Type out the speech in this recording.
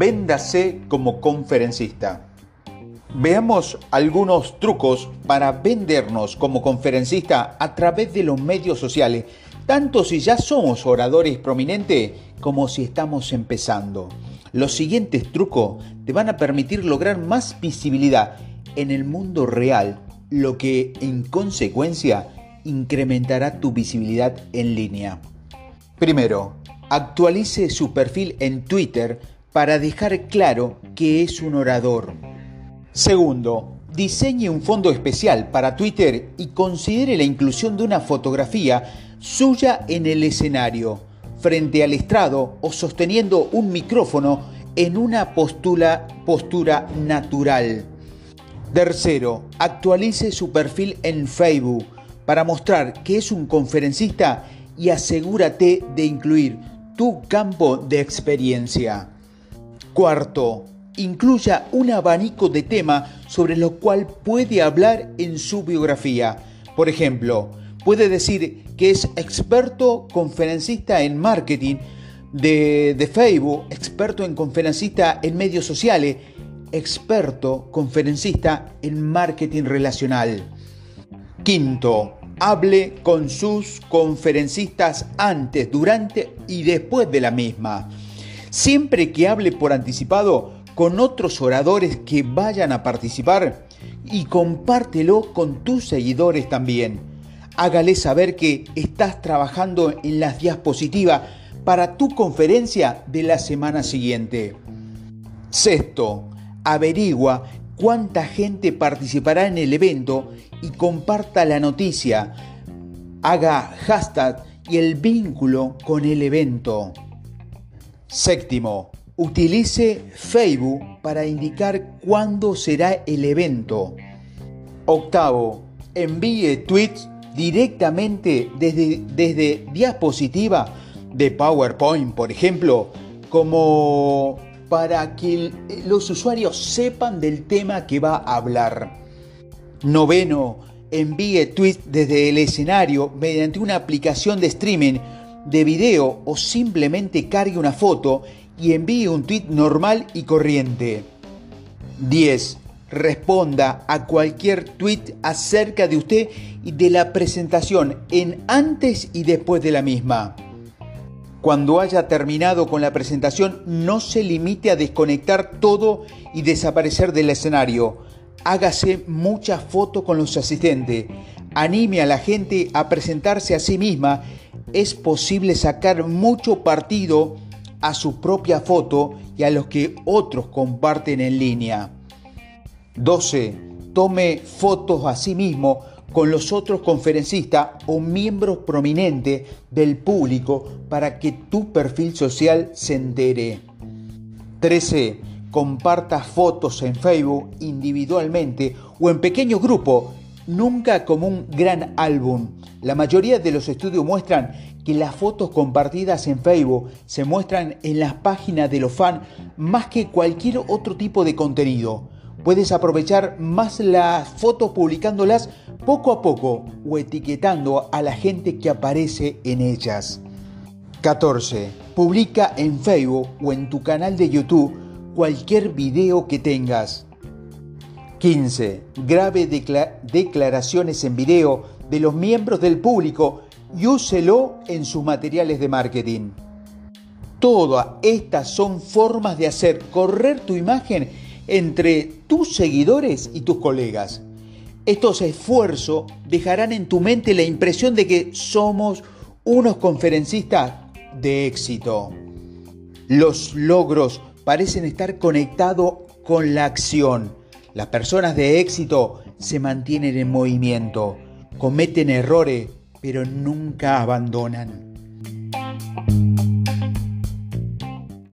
Véndase como conferencista. Veamos algunos trucos para vendernos como conferencista a través de los medios sociales, tanto si ya somos oradores prominentes como si estamos empezando. Los siguientes trucos te van a permitir lograr más visibilidad en el mundo real, lo que en consecuencia incrementará tu visibilidad en línea. Primero, actualice su perfil en Twitter para dejar claro que es un orador. Segundo, diseñe un fondo especial para Twitter y considere la inclusión de una fotografía suya en el escenario, frente al estrado o sosteniendo un micrófono en una postura, natural. Tercero, actualice su perfil en Facebook para mostrar que es un conferencista y asegúrate de incluir tu campo de experiencia. Cuarto, incluya un abanico de temas sobre lo cual puede hablar en su biografía. Por ejemplo, puede decir que es experto conferencista en marketing de, de Facebook, experto en conferencista en medios sociales, experto conferencista en marketing relacional. Quinto, hable con sus conferencistas antes, durante y después de la misma. Siempre que hable por anticipado, con otros oradores que vayan a participar y compártelo con tus seguidores también. Hágale saber que estás trabajando en las diapositivas para tu conferencia de la semana siguiente. Sexto, averigua cuánta gente participará en el evento y comparta la noticia. Haga hashtag y el vínculo con el evento. Séptimo, Utilice Facebook para indicar cuándo será el evento. Octavo, envíe tweets directamente desde, desde diapositiva de PowerPoint, por ejemplo, como para que los usuarios sepan del tema que va a hablar. Noveno, envíe tweets desde el escenario mediante una aplicación de streaming de video o simplemente cargue una foto y envíe un tweet normal y corriente. 10. Responda a cualquier tweet acerca de usted y de la presentación en antes y después de la misma. Cuando haya terminado con la presentación, no se limite a desconectar todo y desaparecer del escenario. Hágase muchas fotos con los asistentes. Anime a la gente a presentarse a sí misma. Es posible sacar mucho partido a su propia foto y a los que otros comparten en línea. 12. Tome fotos a sí mismo con los otros conferencistas o miembros prominentes del público para que tu perfil social se entere. 13. Comparta fotos en Facebook individualmente o en pequeño grupo, nunca como un gran álbum. La mayoría de los estudios muestran que las fotos compartidas en Facebook se muestran en las páginas de los fans más que cualquier otro tipo de contenido. Puedes aprovechar más las fotos publicándolas poco a poco o etiquetando a la gente que aparece en ellas. 14. Publica en Facebook o en tu canal de YouTube cualquier video que tengas. 15. Grabe declaraciones en video de los miembros del público y úselo en sus materiales de marketing. Todas estas son formas de hacer correr tu imagen entre tus seguidores y tus colegas. Estos esfuerzos dejarán en tu mente la impresión de que somos unos conferencistas de éxito. Los logros parecen estar conectados con la acción. Las personas de éxito se mantienen en movimiento, cometen errores, pero nunca abandonan.